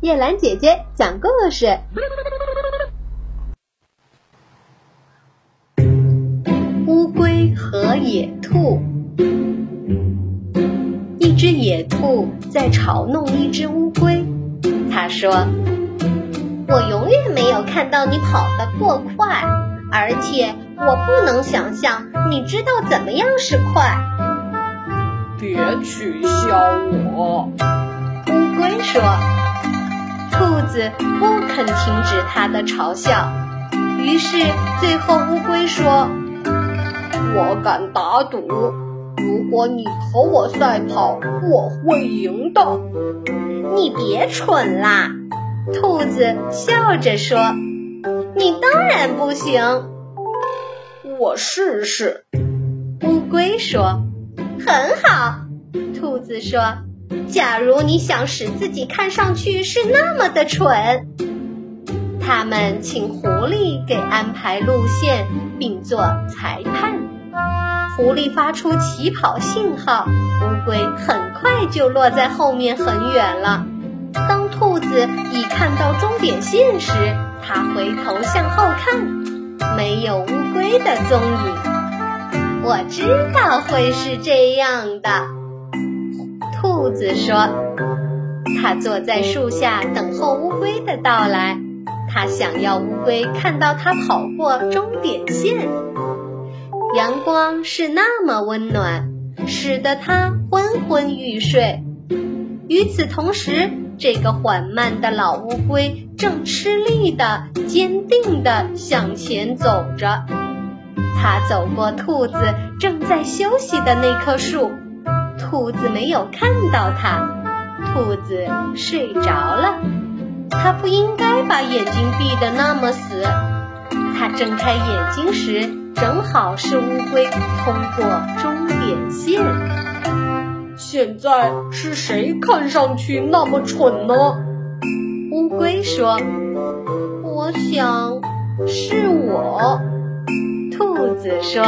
叶兰姐姐讲故事：乌龟和野兔。一只野兔在嘲弄一只乌龟，它说：“我永远没有看到你跑得过快，而且我不能想象你知道怎么样是快。”别取笑我，乌龟说。兔子不肯停止它的嘲笑，于是最后乌龟说：“我敢打赌，如果你和我赛跑，我会赢的。”你别蠢啦！兔子笑着说：“你当然不行。”我试试。乌龟说：“很好。”兔子说。假如你想使自己看上去是那么的蠢，他们请狐狸给安排路线，并做裁判。狐狸发出起跑信号，乌龟很快就落在后面很远了。当兔子已看到终点线时，它回头向后看，没有乌龟的踪影。我知道会是这样的。兔子说：“它坐在树下等候乌龟的到来。它想要乌龟看到它跑过终点线。阳光是那么温暖，使得它昏昏欲睡。与此同时，这个缓慢的老乌龟正吃力的、坚定的向前走着。它走过兔子正在休息的那棵树。”兔子没有看到它，兔子睡着了。它不应该把眼睛闭得那么死。它睁开眼睛时，正好是乌龟通过终点线。现在是谁看上去那么蠢呢？乌龟说：“我想是我。”兔子说。